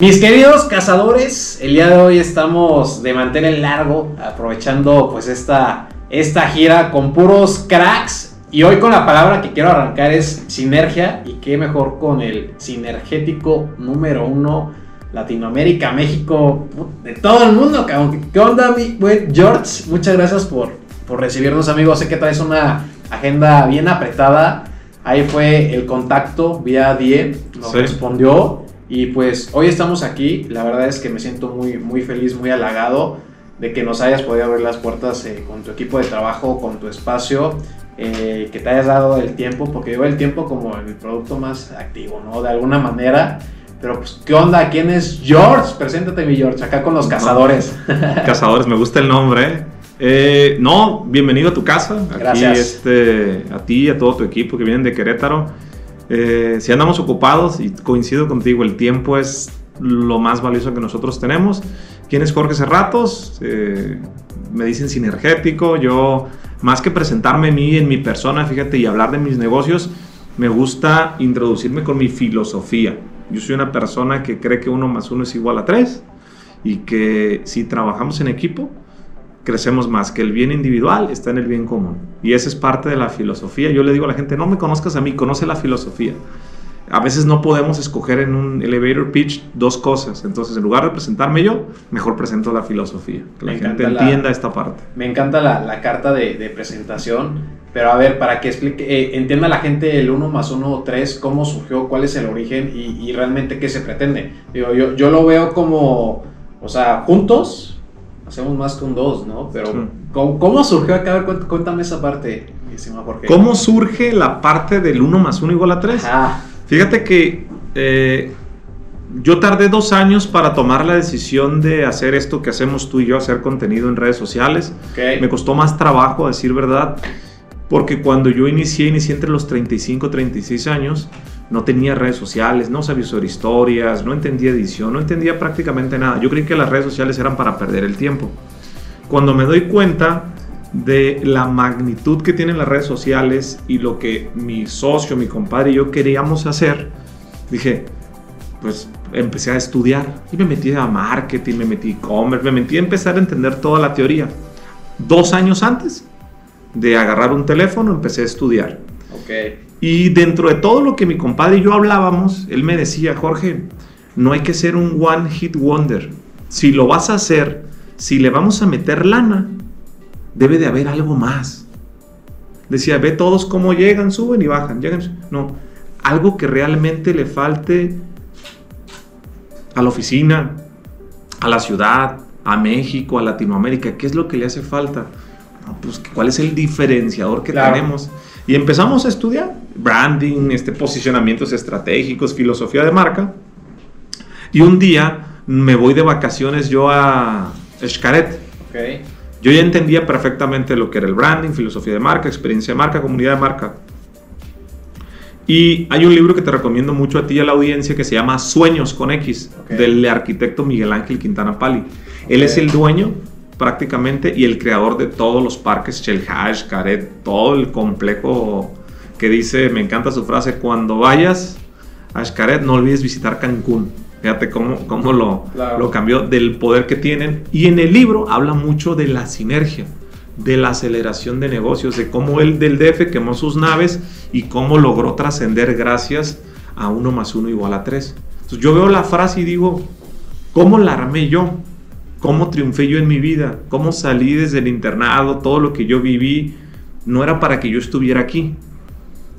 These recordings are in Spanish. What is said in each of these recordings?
Mis queridos cazadores, el día de hoy estamos de mantener largo, aprovechando pues esta, esta gira con puros cracks. Y hoy con la palabra que quiero arrancar es sinergia, y qué mejor con el sinergético número uno, Latinoamérica, México, de todo el mundo. ¿Qué onda, mi buen George? Muchas gracias por, por recibirnos, amigos. Sé que traes una agenda bien apretada. Ahí fue el contacto vía DIE, nos respondió. Y pues hoy estamos aquí, la verdad es que me siento muy, muy feliz, muy halagado de que nos hayas podido abrir las puertas eh, con tu equipo de trabajo, con tu espacio, eh, que te hayas dado el tiempo, porque lleva el tiempo como el producto más activo, ¿no? De alguna manera. Pero pues, ¿qué onda? ¿Quién es George? Preséntate, mi George, acá con los cazadores. cazadores, me gusta el nombre. Eh, no, bienvenido a tu casa. Gracias. este, a ti y a todo tu equipo que vienen de Querétaro. Eh, si andamos ocupados, y coincido contigo, el tiempo es lo más valioso que nosotros tenemos. ¿Quién es Jorge Cerratos? Eh, me dicen sinergético. Yo, más que presentarme a mí en mi persona, fíjate, y hablar de mis negocios, me gusta introducirme con mi filosofía. Yo soy una persona que cree que uno más uno es igual a tres y que si trabajamos en equipo, crecemos más, que el bien individual está en el bien común. Y esa es parte de la filosofía. Yo le digo a la gente, no me conozcas a mí, conoce la filosofía. A veces no podemos escoger en un elevator pitch dos cosas. Entonces, en lugar de presentarme yo, mejor presento la filosofía. Que la gente entienda esta parte. Me encanta la, carta de, presentación. Pero a ver, para que explique, eh, entienda la gente el 1 más 1 3, cómo surgió, cuál es el origen y, realmente qué se pretende. Digo, yo, yo lo veo como, o sea, juntos, hacemos más un 2, ¿no? Pero, ¿cómo, surgió acá? A ver, cuéntame esa parte, ¿Cómo surge la parte del 1 más 1 igual a 3? Fíjate que eh, yo tardé dos años para tomar la decisión de hacer esto que hacemos tú y yo, hacer contenido en redes sociales. Me costó más trabajo, a decir verdad, porque cuando yo inicié, inicié entre los 35 y 36 años no tenía redes sociales, no sabía sobre historias, no entendía edición, no entendía prácticamente nada. Yo creí que las redes sociales eran para perder el tiempo. Cuando me doy cuenta de la magnitud que tienen las redes sociales y lo que mi socio, mi compadre y yo queríamos hacer, dije, pues empecé a estudiar y me metí a marketing, me metí e-commerce, me metí a empezar a entender toda la teoría. Dos años antes de agarrar un teléfono empecé a estudiar. Okay. Y dentro de todo lo que mi compadre y yo hablábamos, él me decía, Jorge, no hay que ser un one hit wonder. Si lo vas a hacer, si le vamos a meter lana, debe de haber algo más. Decía, ve todos cómo llegan, suben y bajan, llegan. No, algo que realmente le falte a la oficina, a la ciudad, a México, a Latinoamérica. ¿Qué es lo que le hace falta? pues, ¿cuál es el diferenciador que tenemos? Y empezamos a estudiar branding, este, posicionamientos estratégicos, filosofía de marca. Y un día me voy de vacaciones yo a Xcaret. Yo ya entendía perfectamente lo que era el branding, filosofía de marca, experiencia de marca, comunidad de marca. Y hay un libro que te recomiendo mucho a ti y a la audiencia que se llama Sueños con X, del arquitecto Miguel Ángel Quintana Pali. Él es el dueño prácticamente y el creador de todos los parques, Chelhash, Caret, todo el complejo que dice, me encanta su frase, cuando vayas a Xcaret no olvides visitar Cancún. Fíjate cómo, cómo lo, lo cambió del poder que tienen. Y en el libro habla mucho de la sinergia, de la aceleración de negocios, de cómo él del DF quemó sus naves y cómo logró trascender gracias a uno más uno igual a tres. Entonces yo veo la frase y digo, ¿cómo la armé yo? Cómo triunfé yo en mi vida, cómo salí desde el internado, todo lo que yo viví, no era para que yo estuviera aquí.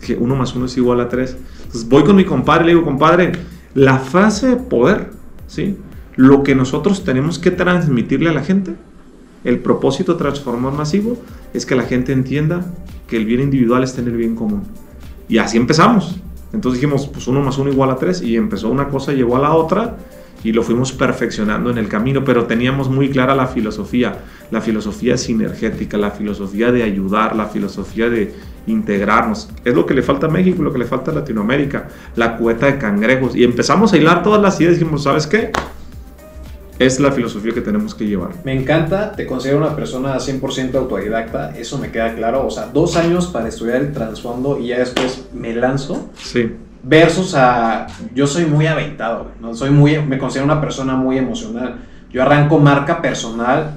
Que uno más uno es igual a tres. Entonces voy con mi compadre le digo, compadre, la frase de poder, ¿sí? Lo que nosotros tenemos que transmitirle a la gente, el propósito transformador masivo, es que la gente entienda que el bien individual está en el bien común. Y así empezamos. Entonces dijimos, pues uno más uno igual a tres, y empezó una cosa, llevó a la otra, y lo fuimos perfeccionando en el camino, pero teníamos muy clara la filosofía, la filosofía sinergética, la filosofía de ayudar, la filosofía de integrarnos. Es lo que le falta a México, lo que le falta a Latinoamérica, la cueta de cangrejos. Y empezamos a hilar todas las ideas y dijimos, ¿sabes qué? Es la filosofía que tenemos que llevar. Me encanta, te considero una persona 100% autodidacta, eso me queda claro. O sea, dos años para estudiar el trasfondo y ya después me lanzo. Sí versus a, yo soy muy aventado, ¿no? Soy muy, me considero una persona muy emocional. Yo arranco marca personal,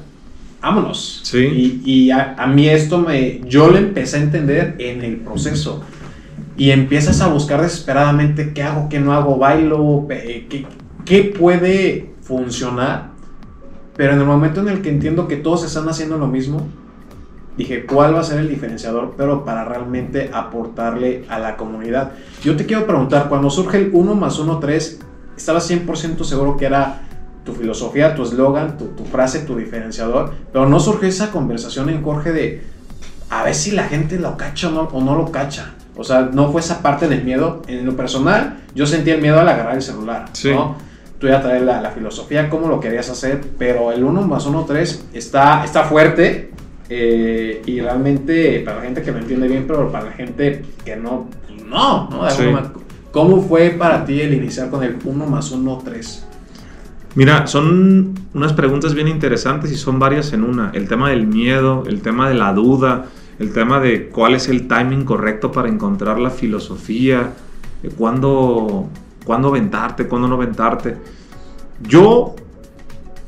vámonos. Sí. Y, a, a, mí esto me, yo lo empecé a entender en el proceso. Y empiezas a buscar desesperadamente qué hago, qué no hago, bailo, qué, qué puede funcionar. Pero en el momento en el que entiendo que todos están haciendo lo mismo, dije, ¿cuál va a ser el diferenciador? Pero para realmente aportarle a la comunidad. Yo te quiero preguntar, cuando surge el 1 más 1, 3, ¿estabas 100% seguro que era tu filosofía, tu eslogan, tu, frase, tu diferenciador? Pero no surgió esa conversación en Jorge de, a ver si la gente lo cacha o no, lo cacha. O sea, no fue esa parte del miedo. En lo personal, yo sentía el miedo al agarrar el celular, ¿no? Tú ya traes la, la, filosofía, cómo lo querías hacer, pero el 1 más 1, 3 está, está fuerte eh, y realmente, para la gente que me entiende bien, pero para la gente que no, no, ¿no? ¿Cómo fue para ti el iniciar con el 1 más 1, 3? Mira, son unas preguntas bien interesantes y son varias en una. El tema del miedo, el tema de la duda, el tema de cuál es el timing correcto para encontrar la filosofía, cuándo, cuándo ventarte, cuándo no ventarte. Yo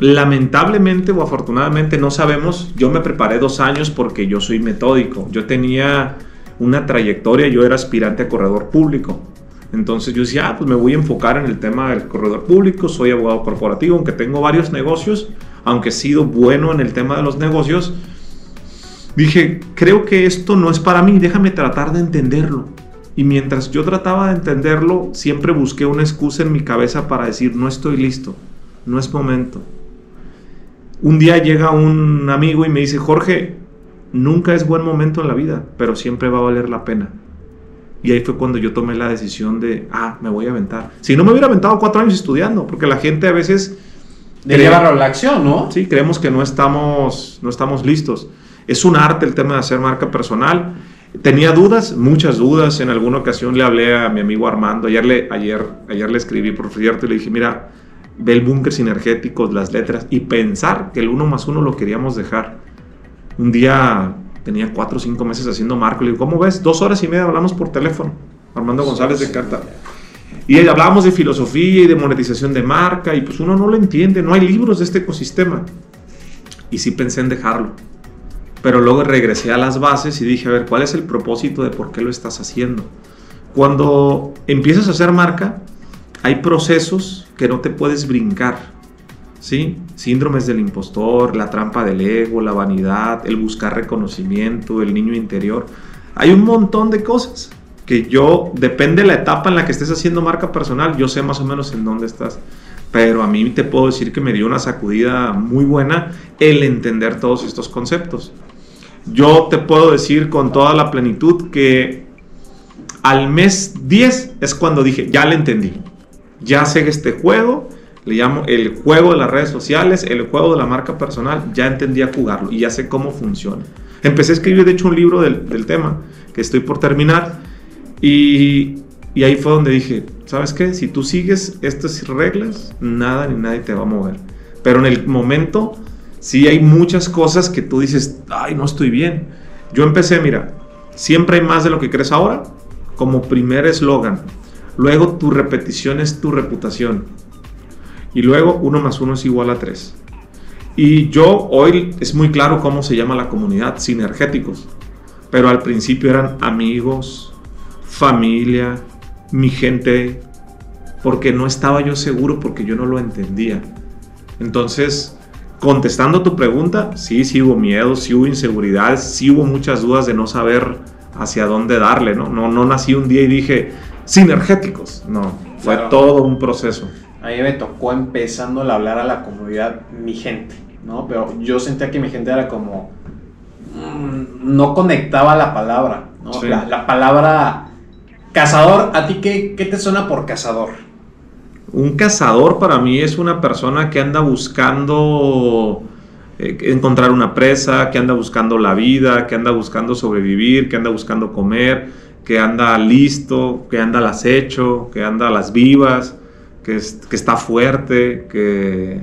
Lamentablemente o afortunadamente no sabemos, yo me preparé dos años porque yo soy metódico, yo tenía una trayectoria, yo era aspirante a corredor público. Entonces yo decía, ah, pues me voy a enfocar en el tema del corredor público, soy abogado corporativo, aunque tengo varios negocios, aunque he sido bueno en el tema de los negocios, dije, creo que esto no es para mí, déjame tratar de entenderlo. Y mientras yo trataba de entenderlo, siempre busqué una excusa en mi cabeza para decir, no estoy listo, no es momento, un día llega un amigo y me dice, Jorge, nunca es buen momento en la vida, pero siempre va a valer la pena. Y ahí fue cuando yo tomé la decisión de, ah, me voy a aventar. Si no me hubiera aventado cuatro años estudiando, porque la gente a veces... De llevarlo a la acción, ¿no? Sí, creemos que no estamos, no estamos listos. Es un arte el tema de hacer marca personal. Tenía dudas, muchas dudas. En alguna ocasión le hablé a mi amigo Armando. Ayer le, ayer, ayer le escribí por cierto y le dije, mira, ve el búnker sinergético, las letras y pensar que el uno más uno lo queríamos dejar. Un día tenía cuatro o cinco meses haciendo marco. Le digo, ¿cómo ves? Dos horas y media hablamos por teléfono. Armando González de Carta. Y hablábamos de filosofía y de monetización de marca y pues uno no lo entiende, no hay libros de este ecosistema. Y sí pensé en dejarlo. Pero luego regresé a las bases y dije, a ver, ¿cuál es el propósito de por qué lo estás haciendo? Cuando empiezas a hacer marca, hay procesos que no te puedes brincar. ¿Sí? Síndromes del impostor, la trampa del ego, la vanidad, el buscar reconocimiento, el niño interior. Hay un montón de cosas que yo, depende de la etapa en la que estés haciendo marca personal, yo sé más o menos en dónde estás. Pero a mí te puedo decir que me dio una sacudida muy buena el entender todos estos conceptos. Yo te puedo decir con toda la plenitud que al mes 10 es cuando dije, ya le entendí ya sé este juego, le llamo el juego de las redes sociales, el juego de la marca personal, ya entendí a jugarlo y ya sé cómo funciona. Empecé a escribir, de hecho, un libro del, tema que estoy por terminar y, y, ahí fue donde dije, ¿sabes qué? Si tú sigues estas reglas, nada ni nadie te va a mover. Pero en el momento, sí hay muchas cosas que tú dices, ay, no estoy bien. Yo empecé, mira, siempre hay más de lo que crees ahora, como primer eslogan, Luego tu repetición es tu reputación. Y luego uno más uno es igual a 3. Y yo hoy es muy claro cómo se llama la comunidad, sinergéticos. Pero al principio eran amigos, familia, mi gente, porque no estaba yo seguro, porque yo no lo entendía. Entonces, contestando tu pregunta, sí, sí hubo miedo, sí hubo inseguridades, sí hubo muchas dudas de no saber hacia dónde darle, ¿no? No, no nací un día y dije, sinergéticos. No, fue todo un proceso. A mí me tocó empezando a hablar a la comunidad mi gente, ¿no? Pero yo sentía que mi gente era como... Mm, no conectaba la palabra, ¿no? La, palabra cazador, ¿a ti qué, qué te suena por cazador? Un cazador para mí es una persona que anda buscando eh, encontrar una presa, que anda buscando la vida, que anda buscando sobrevivir, que anda buscando comer que anda listo, que anda al acecho, que anda a las vivas, que, que está fuerte, que,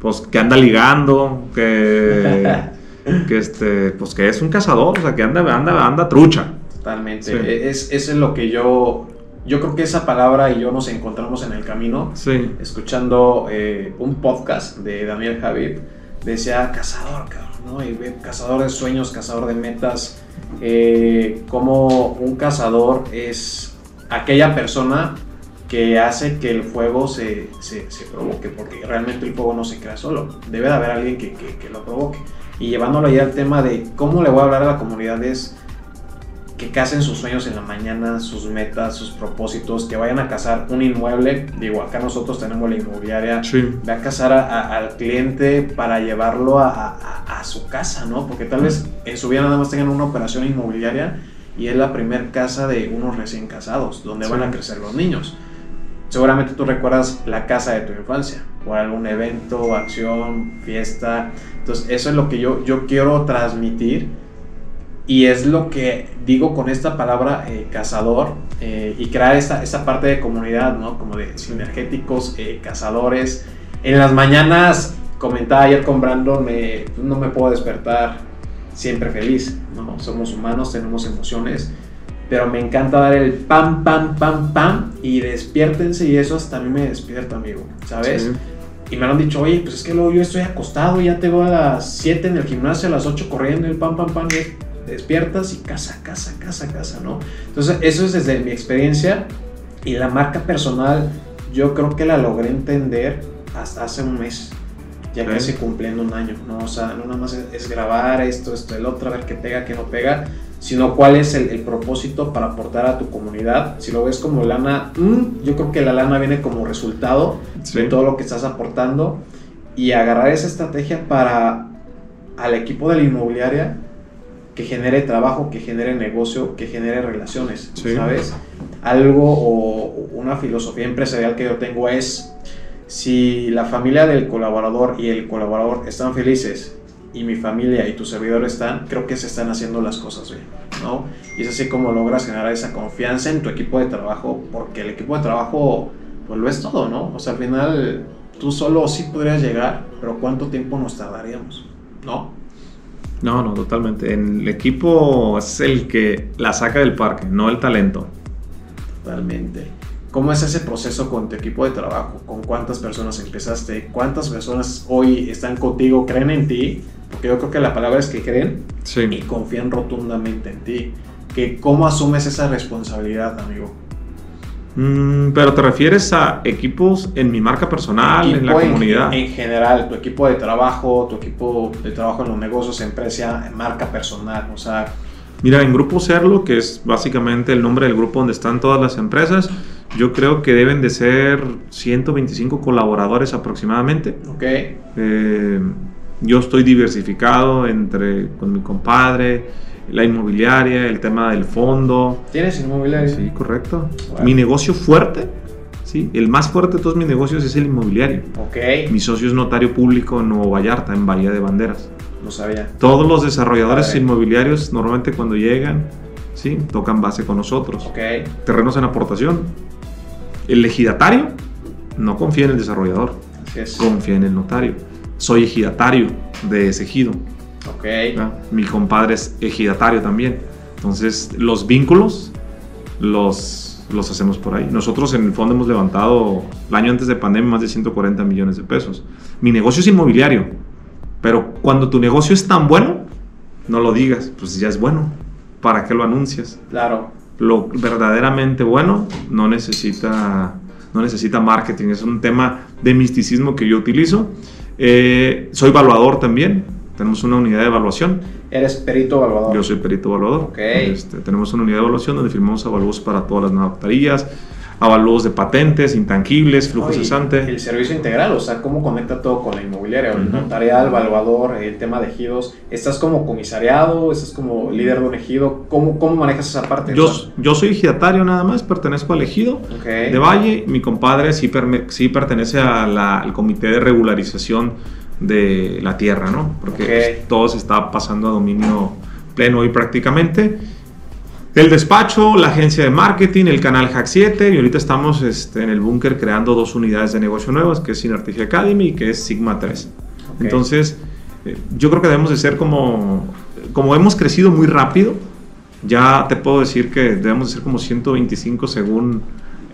pues, que anda ligando, que, que, este, pues, que es un cazador, o sea, que anda, anda, anda trucha. Totalmente. E, es, es lo que yo yo creo que esa palabra y yo nos encontramos en el camino, escuchando eh, un podcast de Daniel Javid, decía cazador, ¿no? Cazador de sueños, cazador de metas, eh, como un cazador es aquella persona que hace que el fuego se, se, provoque, porque realmente el fuego no se crea solo, debe de haber alguien que, que, que lo provoque. Y llevándolo ya al tema de cómo le voy a hablar a la comunidad es que casen sus sueños en la mañana, sus metas, sus propósitos, que vayan a cazar un inmueble. Digo, acá nosotros tenemos la inmobiliaria. Sí. Ve a cazar al cliente para llevarlo a, su casa, ¿no? Porque tal vez en su vida nada más tengan una operación inmobiliaria y es la primer casa de unos recién casados, donde van a crecer los niños. Seguramente tú recuerdas la casa de tu infancia, o algún evento, acción, fiesta. Entonces, eso es lo que yo, yo quiero transmitir y es lo que digo con esta palabra eh, cazador eh, y crear esta, esta, parte de comunidad, ¿no? Como de sinergéticos, eh, cazadores. En las mañanas, comentaba ayer con Brandon, me, pues, no me puedo despertar siempre feliz, ¿no? Somos humanos, tenemos emociones, pero me encanta dar el pam, pam, pam, pam y despiértense y eso hasta a mí me despierta, amigo, ¿sabes? Y me han dicho, oye, pues es que luego yo estoy acostado, ya tengo a las 7 en el gimnasio, a las 8 corriendo el pam, pam, pam, y despiertas y casa, casa, casa, casa, ¿no? Entonces, eso es desde mi experiencia y la marca personal, yo creo que la logré entender hasta hace un mes, ya casi cumpliendo un año, ¿no? O sea, no nada más es, grabar esto, esto, el otro, a ver qué pega, qué no pega, sino cuál es el, propósito para aportar a tu comunidad. Si lo ves como lana, mm, yo creo que la lana viene como resultado de todo lo que estás aportando y agarrar esa estrategia para al equipo de la inmobiliaria que genere trabajo, que genere negocio, que genere relaciones, ¿sabes? Algo o una filosofía empresarial que yo tengo es, si la familia del colaborador y el colaborador están felices y mi familia y tu servidor están, creo que se están haciendo las cosas bien, ¿no? Y es así como logras generar esa confianza en tu equipo de trabajo, porque el equipo de trabajo, pues lo es todo, ¿no? O sea, al final tú solo sí podrías llegar, pero ¿cuánto tiempo nos tardaríamos? ¿No? No, no, totalmente. El equipo es el que la saca del parque, no el talento. Totalmente. ¿Cómo es ese proceso con tu equipo de trabajo? ¿Con cuántas personas empezaste? ¿Cuántas personas hoy están contigo, creen en ti? Porque yo creo que la palabra es que creen y confían rotundamente en ti. Que ¿Cómo asumes esa responsabilidad, amigo? Mm, pero te refieres a equipos en mi marca personal, en la comunidad. En general, tu equipo de trabajo, tu equipo de trabajo en los negocios, empresa, marca personal, o sea. Mira, en Grupo Serlo, que es básicamente el nombre del grupo donde están todas las empresas, yo creo que deben de ser 125 colaboradores aproximadamente. Ok. Eh, yo estoy diversificado entre con mi compadre, la inmobiliaria, el tema del fondo. ¿Tienes inmobiliaria? Sí, correcto. Mi negocio fuerte, sí, el más fuerte de todos mis negocios es el inmobiliario. Ok. Mi socio es notario público en Nuevo Vallarta, en Bahía de Banderas. No sabía. Todos los desarrolladores inmobiliarios normalmente cuando llegan, sí, tocan base con nosotros. Ok. Terrenos en aportación. El ejidatario no confía en el desarrollador, confía en el notario. Soy ejidatario de ese ejido Ok. Mi compadre es ejidatario también. Entonces, los vínculos los, los hacemos por ahí. Nosotros en el fondo hemos levantado el año antes de pandemia más de 140 millones de pesos. Mi negocio es inmobiliario, pero cuando tu negocio es tan bueno, no lo digas, pues ya es bueno. ¿Para qué lo anuncias? Claro. Lo verdaderamente bueno no necesita, no necesita marketing, es un tema de misticismo que yo utilizo. Eh, soy evaluador también, tenemos una unidad de evaluación. ¿Eres perito evaluador? Yo soy perito evaluador. Okay. Este, tenemos una unidad de evaluación donde firmamos avalúos para todas las notarías, avalúos de patentes, intangibles, flujo cesante. El servicio integral, o sea, cómo conecta todo con la inmobiliaria, el notarial, evaluador, el tema de ejidos. ¿Estás como comisariado? ¿Estás como líder de un ejido? ¿Cómo, cómo manejas esa parte? Yo, yo soy ejidatario nada más, pertenezco al ejido de Valle. Mi compadre sí, sí pertenece al comité de regularización de la tierra, ¿no? Porque pues, todo se está pasando a dominio pleno hoy prácticamente. El despacho, la agencia de marketing, el canal Hack 7 y ahorita estamos este, en el búnker creando dos unidades de negocio nuevas, que es Synergy Academy y que es Sigma 3. Entonces, eh, yo creo que debemos de ser como, como hemos crecido muy rápido, Ya te puedo decir que debemos de ser como 125 según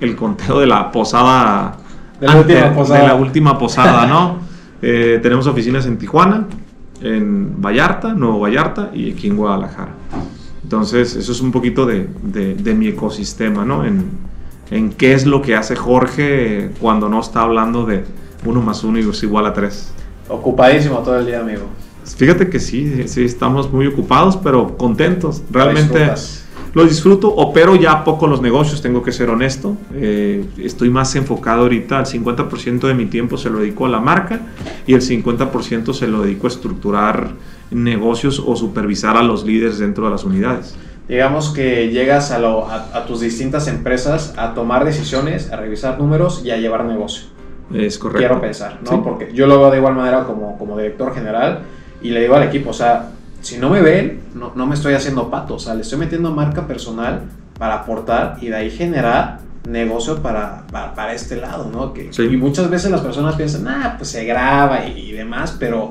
el conteo de la posada. De la última posada. De la última posada, ¿no? Eh, tenemos oficinas en Tijuana, en Vallarta, Nuevo Vallarta y aquí en Guadalajara. Entonces, eso es un poquito de, de, mi ecosistema, ¿no? En, en, qué es lo que hace Jorge cuando no está hablando de uno más uno es igual a tres. Ocupadísimo todo el día, amigo. Fíjate que sí, sí, estamos muy ocupados, pero contentos. Realmente lo disfruto, opero ya poco los negocios, tengo que ser honesto. Eh, estoy más enfocado ahorita, el 50% de mi tiempo se lo dedico a la marca y el 50% se lo dedico a estructurar negocios o supervisar a los líderes dentro de las unidades. Digamos que llegas a, a tus distintas empresas a tomar decisiones, a revisar números y a llevar negocio. Es correcto. Quiero pensar, ¿no? Porque yo lo veo de igual manera como, como director general y le digo al equipo, o sea, si no me ven, no, no me estoy haciendo pato, o sea, le estoy metiendo marca personal para aportar y de ahí generar negocio para, para, este lado, ¿no? Que, Y muchas veces las personas piensan, ah, pues se graba y, demás, pero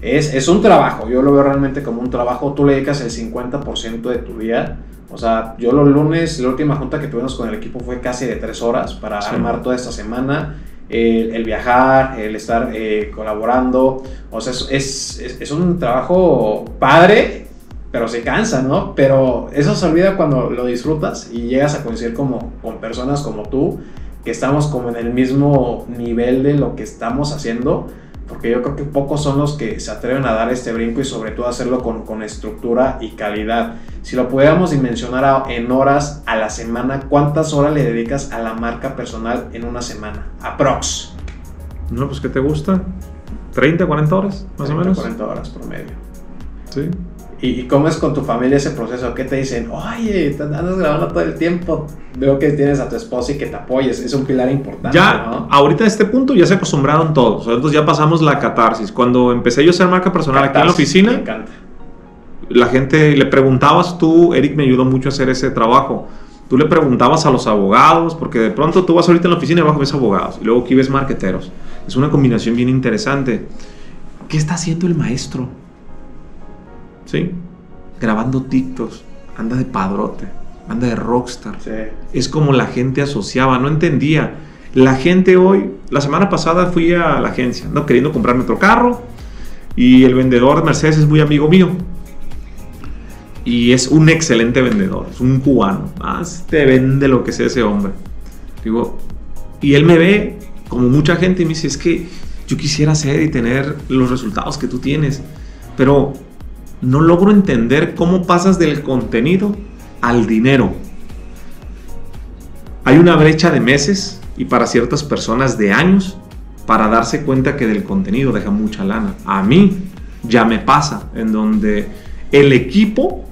es, es, un trabajo, yo lo veo realmente como un trabajo, tú le dedicas el 50% de tu día, o sea, yo los lunes, la última junta que tuvimos con el equipo fue casi de tres horas para armar toda esta semana el, viajar, el estar eh, colaborando. O sea, es, es, un trabajo padre, pero se cansa, ¿no? Pero eso se olvida cuando lo disfrutas y llegas a coincidir como, con personas como tú, que estamos como en el mismo nivel de lo que estamos haciendo porque yo creo que pocos son los que se atreven a dar este brinco y sobre todo hacerlo con, con estructura y calidad. Si lo pudiéramos dimensionar en horas a la semana, ¿cuántas horas le dedicas a la marca personal en una semana? Aprox. No, pues ¿qué te gusta? ¿30, 40 horas más o menos? 40 horas promedio. Sí. ¿Y, cómo es con tu familia ese proceso? ¿Qué te dicen? Oye, andas grabando todo el tiempo. Veo que tienes a tu esposa y que te apoyes. Es un pilar importante. Ya, ahorita a este punto ya se acostumbraron todos. Entonces ya pasamos la catarsis. Cuando empecé yo a ser marca personal aquí en la oficina, me encanta. la gente le preguntabas tú, Eric me ayudó mucho a hacer ese trabajo. Tú le preguntabas a los abogados, porque de pronto tú vas ahorita en la oficina y abajo ves abogados, y luego aquí ves marqueteros. Es una combinación bien interesante. ¿Qué está haciendo el maestro? ¿Sí? Grabando TikToks, anda de padrote, anda de rockstar. Es como la gente asociaba, no entendía. La gente hoy, la semana pasada fui a la agencia, no queriendo comprarme otro carro, y el vendedor de Mercedes es muy amigo mío. Y es un excelente vendedor, es un cubano. Más te vende lo que sea ese hombre. Digo, y él me ve como mucha gente y me dice, es que yo quisiera hacer y tener los resultados que tú tienes, pero no logro entender cómo pasas del contenido al dinero. Hay una brecha de meses y para ciertas personas de años para darse cuenta que del contenido deja mucha lana. A mí ya me pasa, en donde el equipo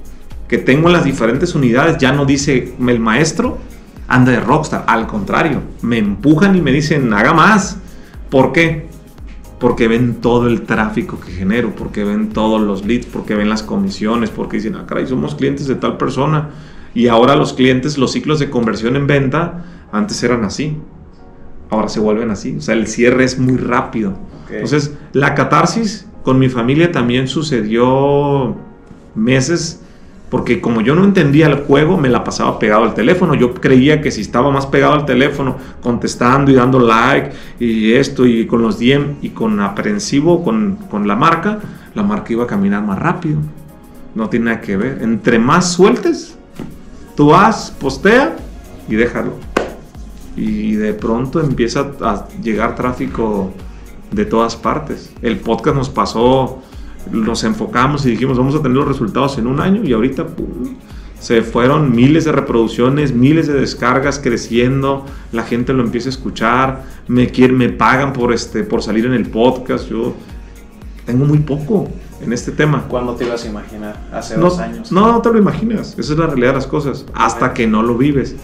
que tengo en las diferentes unidades ya no dice el maestro anda de rockstar, al contrario, me empujan y me dicen haga más. ¿Por qué? Porque ven todo el tráfico que genero, porque ven todos los leads, porque ven las comisiones, porque dicen, ah, caray, somos clientes de tal persona. Y ahora los clientes, los ciclos de conversión en venta, antes eran así. Ahora se vuelven así. O sea, el cierre es muy rápido. Entonces, la catarsis con mi familia también sucedió meses porque como yo no entendía el juego, me la pasaba pegado al teléfono. Yo creía que si estaba más pegado al teléfono, contestando y dando like y esto y con los DM y con aprensivo con, con la marca, la marca iba a caminar más rápido. No tiene nada que ver. Entre más sueltes, tú vas, postea y déjalo. Y de pronto empieza a llegar tráfico de todas partes. El podcast nos pasó nos enfocamos y dijimos vamos a tener los resultados en un año y ahorita se fueron miles de reproducciones, miles de descargas creciendo, la gente lo empieza a escuchar, me quieren, me pagan por este por salir en el podcast, yo tengo muy poco en este tema. ¿Cuándo te ibas a imaginar? Hace dos años. No, no te lo imaginas, esa es la realidad de las cosas, hasta que no lo vives.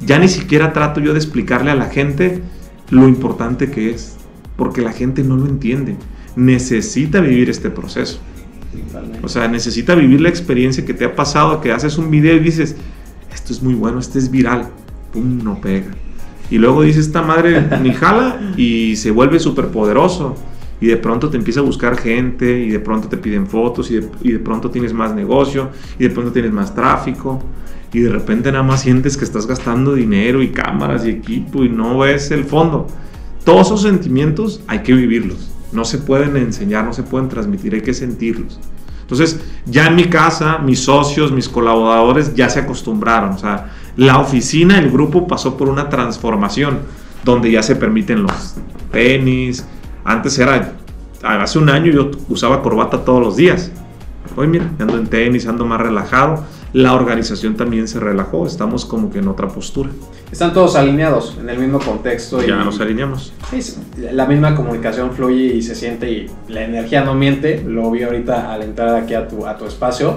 Ya ni siquiera trato yo de explicarle a la gente lo importante que es, porque la gente no lo entiende necesita vivir este proceso. O sea, necesita vivir la experiencia que te ha pasado, que haces un video y dices, esto es muy bueno, este es viral, pum, no pega. Y luego dices, esta madre ni jala y se vuelve súper poderoso. y de pronto te empieza a buscar gente y de pronto te piden fotos y de, y de pronto tienes más negocio y de pronto tienes más tráfico y de repente nada más sientes que estás gastando dinero y cámaras y equipo y no ves el fondo. Todos esos sentimientos hay que vivirlos. No se pueden enseñar, no se pueden transmitir, hay que sentirlos. Entonces, ya en mi casa, mis socios, mis colaboradores ya se acostumbraron. O sea, la oficina, el grupo pasó por una transformación donde ya se permiten los tenis. Antes era, hace un año yo usaba corbata todos los días. Hoy mira, ando en tenis, ando más relajado la organización también se relajó, estamos como que en otra postura. Están todos alineados en el mismo contexto. Ya nos alineamos. la misma comunicación fluye y se siente y la energía no miente, lo vi ahorita al entrar aquí a tu, a tu espacio.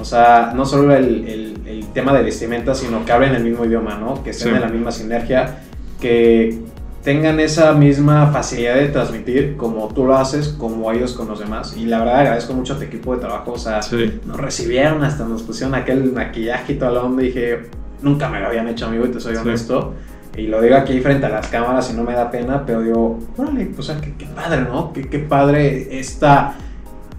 O sea, no solo el, el, tema de vestimenta, sino que hablen el mismo idioma, ¿no? Que estén en la misma sinergia, que tengan esa misma facilidad de transmitir como tú lo haces, como ellos con los demás. Y la verdad agradezco mucho a tu equipo de trabajo. O sea, nos recibieron hasta nos pusieron aquel maquillaje y toda la onda. Y dije, nunca me lo habían hecho, amigo, y te soy honesto. Y lo digo aquí frente a las cámaras y no me da pena, pero digo, órale, o sea, qué, padre, ¿no? Qué, qué padre esta,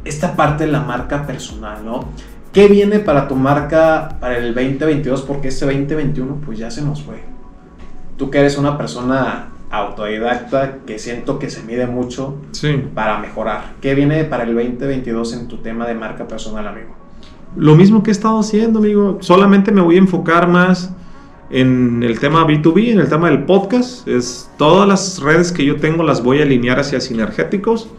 esta parte de la marca personal, ¿no? ¿Qué viene para tu marca para el 2022? Porque este 2021 pues ya se nos fue. Tú que eres una persona autodidacta que siento que se mide mucho para mejorar. ¿Qué viene para el 2022 en tu tema de marca personal, amigo? Lo mismo que he estado haciendo, amigo. Solamente me voy a enfocar más en el tema B2B, en el tema del podcast. Es todas las redes que yo tengo las voy a alinear hacia sinergéticos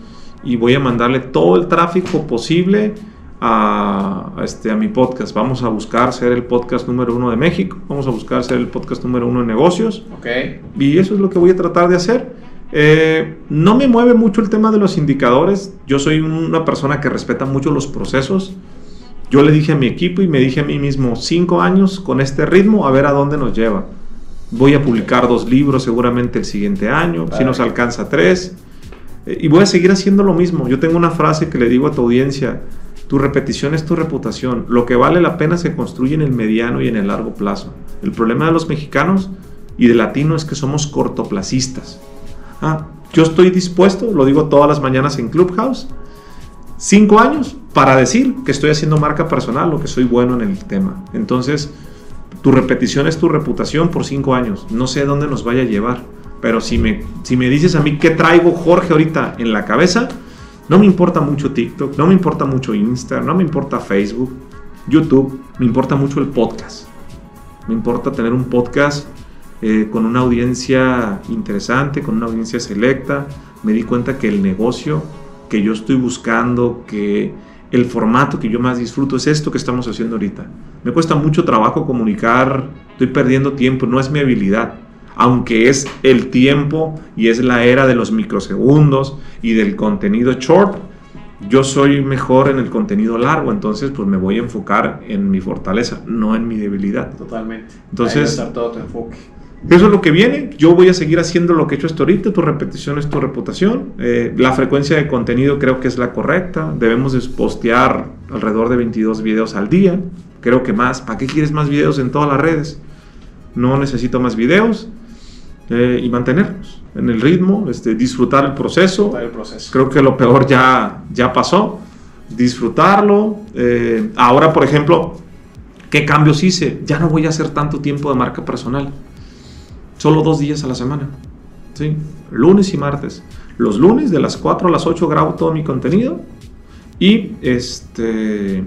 y voy a mandarle todo el tráfico posible a, este, a mi podcast. Vamos a buscar ser el podcast número uno de México. Vamos a buscar ser el podcast número uno de negocios. Okay. Y eso es lo que voy a tratar de hacer. Eh, no me mueve mucho el tema de los indicadores. Yo soy una persona que respeta mucho los procesos. Yo le dije a mi equipo y me dije a mí mismo, cinco años con este ritmo, a ver a dónde nos lleva. Voy a publicar dos libros seguramente el siguiente año, si nos alcanza tres. Eh, y voy a seguir haciendo lo mismo. Yo tengo una frase que le digo a tu audiencia, tu repetición es tu reputación. Lo que vale la pena se construye en el mediano y en el largo plazo. El problema de los mexicanos y de latinos es que somos cortoplacistas. Ah, yo estoy dispuesto, lo digo todas las mañanas en Clubhouse, cinco años para decir que estoy haciendo marca personal o que soy bueno en el tema. Entonces, tu repetición es tu reputación por cinco años. No sé dónde nos vaya a llevar, pero si me, si me dices a mí qué traigo Jorge ahorita en la cabeza, no me importa mucho TikTok, no me importa mucho Insta, no me importa Facebook, YouTube, me importa mucho el podcast. Me importa tener un podcast eh, con una audiencia interesante, con una audiencia selecta. Me di cuenta que el negocio que yo estoy buscando, que el formato que yo más disfruto es esto que estamos haciendo ahorita. Me cuesta mucho trabajo comunicar, estoy perdiendo tiempo, no es mi habilidad aunque es el tiempo y es la era de los microsegundos y del contenido short, yo soy mejor en el contenido largo, entonces pues me voy a enfocar en mi fortaleza, no en mi debilidad. Totalmente. Entonces, todo tu enfoque. Eso es lo que viene. Yo voy a seguir haciendo lo que he hecho hasta ahorita. Tu repetición es tu reputación. Eh, la frecuencia de contenido creo que es la correcta. Debemos postear alrededor de 22 videos al día. Creo que más. ¿Para qué quieres más videos en todas las redes? No necesito más videos. Eh, y mantenernos en el ritmo, este, disfrutar el proceso. el proceso. Creo que lo peor ya, ya pasó. Disfrutarlo. Eh, ahora, por ejemplo, ¿qué cambios hice? Ya no voy a hacer tanto tiempo de marca personal. Solo dos días a la semana. ¿sí? Lunes y martes. Los lunes de las 4 a las 8 grabo todo mi contenido. Y, este,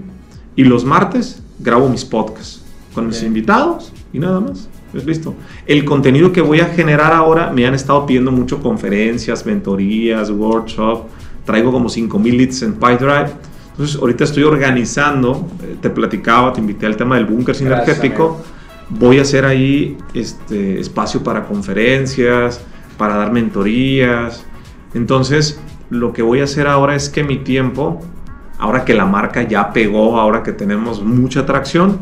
y los martes grabo mis podcasts con mis invitados y nada más. Es listo. El contenido que voy a generar ahora me han estado pidiendo mucho conferencias, mentorías, workshop. Traigo como 5000 leads en PyDrive. Entonces, ahorita estoy organizando, eh, te platicaba, te invité al tema del búnker sinergético. Voy a hacer ahí este espacio para conferencias, para dar mentorías. Entonces, lo que voy a hacer ahora es que mi tiempo, ahora que la marca ya pegó, ahora que tenemos mucha atracción,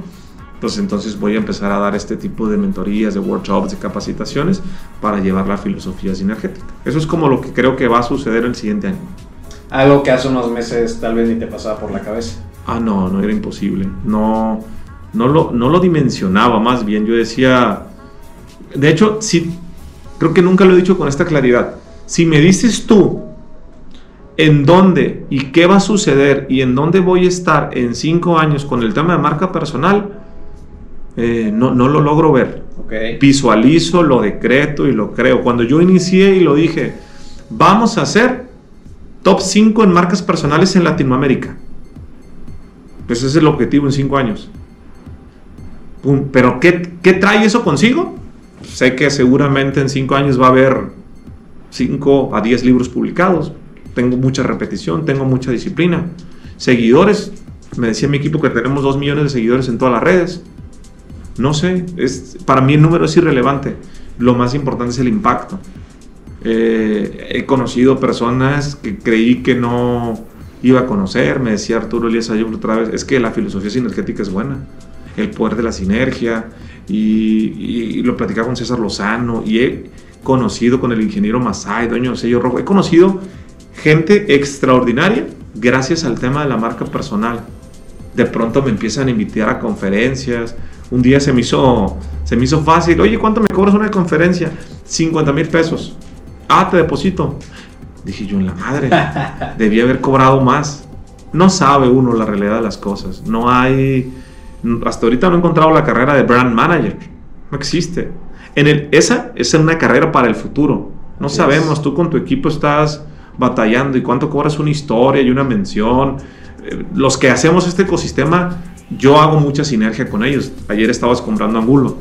pues entonces voy a empezar a dar este tipo de mentorías, de workshops, de capacitaciones para llevar la filosofía sinergética. Eso es como lo que creo que va a suceder el siguiente año. Algo que hace unos meses tal vez ni te pasaba por la cabeza. Ah, no, no era imposible. No, no, lo, no lo dimensionaba más bien. Yo decía, de hecho, sí, creo que nunca lo he dicho con esta claridad. Si me dices tú en dónde y qué va a suceder y en dónde voy a estar en cinco años con el tema de marca personal, eh, no, no, lo logro ver. Visualizo, lo decreto y lo creo. Cuando yo inicié y lo dije, vamos a hacer top 5 en marcas personales en Latinoamérica. Pues ese es el objetivo en cinco años. Pero ¿qué, ¿qué, trae eso consigo? Sé que seguramente en cinco años va a haber 5 a 10 libros publicados tengo mucha repetición, tengo mucha disciplina. Seguidores, me decía mi equipo que tenemos 2 millones de seguidores en todas las redes. No sé, es, para mí el número es irrelevante. Lo más importante es el impacto. Eh, he conocido personas que creí que no iba a conocer. Me decía Arturo Elías otra vez, es que la filosofía sinergética es buena. El poder de la sinergia. Y, lo platicaba con César Lozano. Y he conocido con el ingeniero Masai, dueño de sello rojo. He conocido gente extraordinaria gracias al tema de la marca personal. De pronto me empiezan a invitar a conferencias. Un día se me hizo, se me hizo fácil. Oye, ¿cuánto me cobras una conferencia? 50 mil pesos. Ah, te deposito. Dije yo en la madre. Debía haber cobrado más. No sabe uno la realidad de las cosas. No hay. Hasta ahorita no he encontrado la carrera de brand manager. No existe. En el, esa es una carrera para el futuro. No sabemos. Tú con tu equipo estás batallando y cuánto cobras una historia y una mención. Eh, los que hacemos este ecosistema, yo hago mucha sinergia con ellos. Ayer estabas comprando Angulo.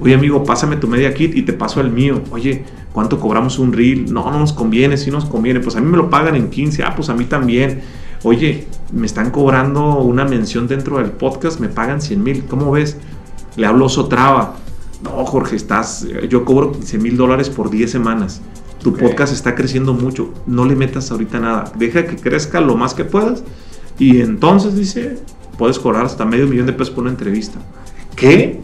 Oye, amigo, pásame tu media kit y te paso el mío. Oye, ¿cuánto cobramos un reel? No, no nos conviene, sí nos conviene. Pues a mí me lo pagan en 15. Ah, pues a mí también. Oye, me están cobrando una mención dentro del podcast, me pagan 100 mil. ¿Cómo ves? Le hablo Sotrava. No, Jorge, estás. Yo cobro 15 mil dólares por 10 semanas. Tu podcast está creciendo mucho. No le metas ahorita nada. Deja que crezca lo más que puedas. Y entonces dice, puedes cobrar hasta medio millón de pesos por una entrevista. ¿Qué?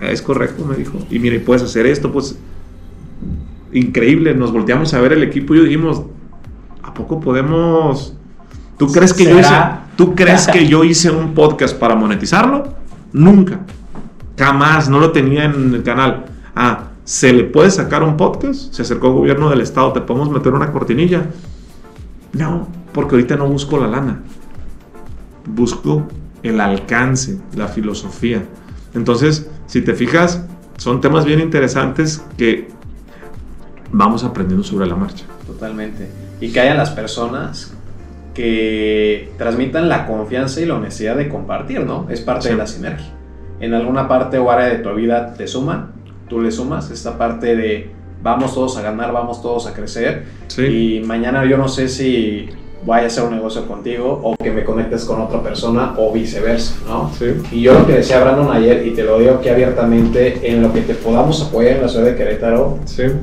Es correcto, me dijo. Y mire, puedes hacer esto, pues increíble. Nos volteamos a ver el equipo y dijimos, ¿a poco podemos? ¿Tú crees que yo hice, ¿tú crees que yo hice un podcast para monetizarlo? Nunca. Jamás, no lo tenía en el canal. Ah, ¿Se le puede sacar un podcast? Se acercó el gobierno del estado, ¿te podemos meter una cortinilla? No, porque ahorita no busco la lana. Busco el alcance, la filosofía. Entonces, si te fijas, son temas bien interesantes que vamos aprendiendo sobre la marcha. Totalmente. Y que haya las personas que transmitan la confianza y la honestidad de compartir, ¿no? Es parte de la sinergia. En alguna parte o área de tu vida te suman, tú le sumas esta parte de vamos todos a ganar, vamos todos a crecer. Y mañana yo no sé si vaya a hacer un negocio contigo o que me conectes con otra persona o viceversa, ¿no? Y yo lo que decía Brandon ayer, y te lo digo aquí abiertamente, en lo que te podamos apoyar en la ciudad de Querétaro,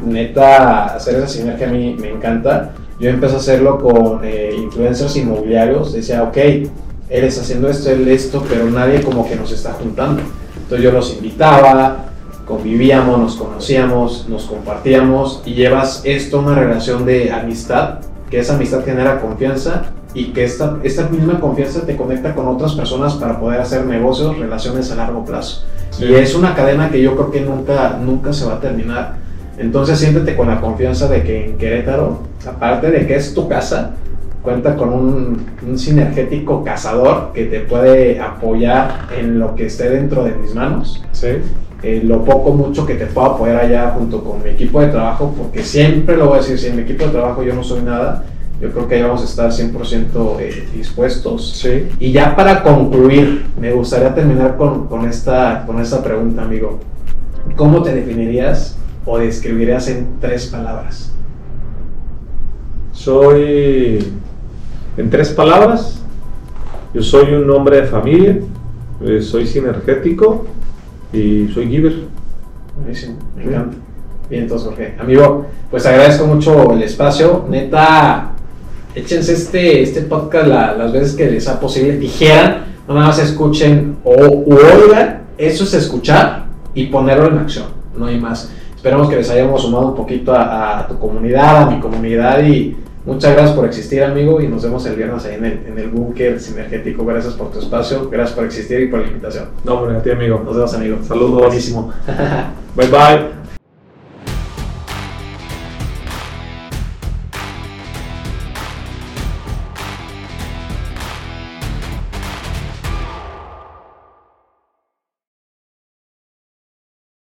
neta, hacer esa sinergia a mí me encanta. Yo empecé a hacerlo con eh, influencers inmobiliarios, decía, ok, él está haciendo esto, él esto, pero nadie como que nos está juntando. Entonces yo los invitaba, convivíamos, nos conocíamos, nos compartíamos y llevas esto una relación de amistad, que esa amistad genera confianza y que esta, esta misma confianza te conecta con otras personas para poder hacer negocios, relaciones a largo plazo. Y es una cadena que yo creo que nunca, nunca se va a terminar. Entonces siéntete con la confianza de que en Querétaro, aparte de que es tu casa, cuenta con un, un sinergético cazador que te puede apoyar en lo que esté dentro de mis manos. Sí eh, lo poco mucho que te puedo apoyar allá junto con mi equipo de trabajo, porque siempre lo voy a decir, si en mi equipo de trabajo yo no soy nada, yo creo que ahí vamos a estar 100% eh, dispuestos. Sí. Y ya para concluir, me gustaría terminar con, con, esta, con esta pregunta, amigo. ¿Cómo te definirías o describirías en tres palabras? Soy, en tres palabras, yo soy un hombre de familia, eh, soy sinergético, y soy giver. Buenísimo, me encanta. Bien, entonces, Jorge. Amigo, pues agradezco mucho el espacio. Neta, échense este, este podcast las veces que les sea posible. Dijeran, no nada más escuchen o oigan. Eso es escuchar y ponerlo en acción. No hay más. Esperamos que les hayamos sumado un poquito a, a tu comunidad, a mi comunidad y Muchas gracias por existir, amigo, y nos vemos el viernes ahí en el, en el búnker sinergético. Gracias por tu espacio, gracias por existir y por la invitación. No, hombre, a ti, amigo. Nos vemos, amigo. Saludos. Buenísimo. bye, bye.